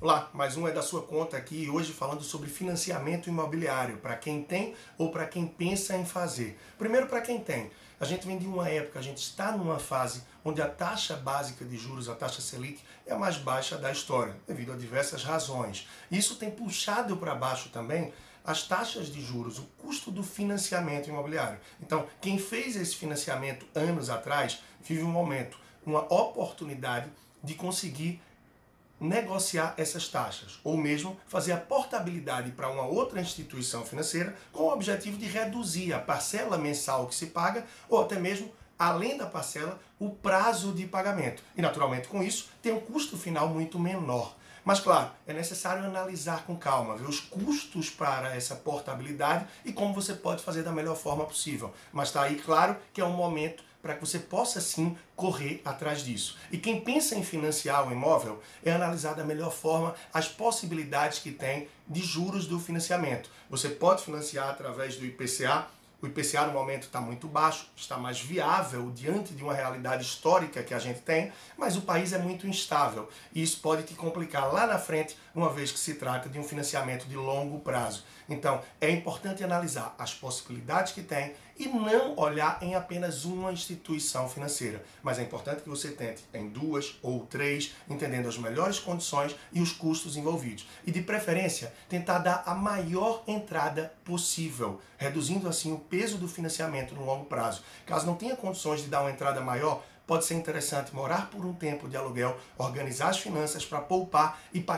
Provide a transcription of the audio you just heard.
Olá, mais um é da sua conta aqui, hoje falando sobre financiamento imobiliário, para quem tem ou para quem pensa em fazer. Primeiro, para quem tem. A gente vem de uma época, a gente está numa fase onde a taxa básica de juros, a taxa Selic, é a mais baixa da história, devido a diversas razões. Isso tem puxado para baixo também as taxas de juros, o custo do financiamento imobiliário. Então, quem fez esse financiamento anos atrás, vive um momento, uma oportunidade de conseguir negociar essas taxas, ou mesmo fazer a portabilidade para uma outra instituição financeira com o objetivo de reduzir a parcela mensal que se paga, ou até mesmo, além da parcela, o prazo de pagamento. E, naturalmente, com isso, tem um custo final muito menor. Mas, claro, é necessário analisar com calma, ver os custos para essa portabilidade e como você pode fazer da melhor forma possível. Mas está aí claro que é um momento para que você possa sim correr atrás disso. E quem pensa em financiar o imóvel é analisar da melhor forma as possibilidades que tem de juros do financiamento. Você pode financiar através do IPCA, o IPCA no momento está muito baixo, está mais viável diante de uma realidade histórica que a gente tem, mas o país é muito instável e isso pode te complicar lá na frente, uma vez que se trata de um financiamento de longo prazo. Então, é importante analisar as possibilidades que tem e não olhar em apenas uma instituição financeira, mas é importante que você tente em duas ou três, entendendo as melhores condições e os custos envolvidos. E de preferência, tentar dar a maior entrada possível, reduzindo assim o peso do financiamento no longo prazo. Caso não tenha condições de dar uma entrada maior, pode ser interessante morar por um tempo de aluguel, organizar as finanças para poupar e pagar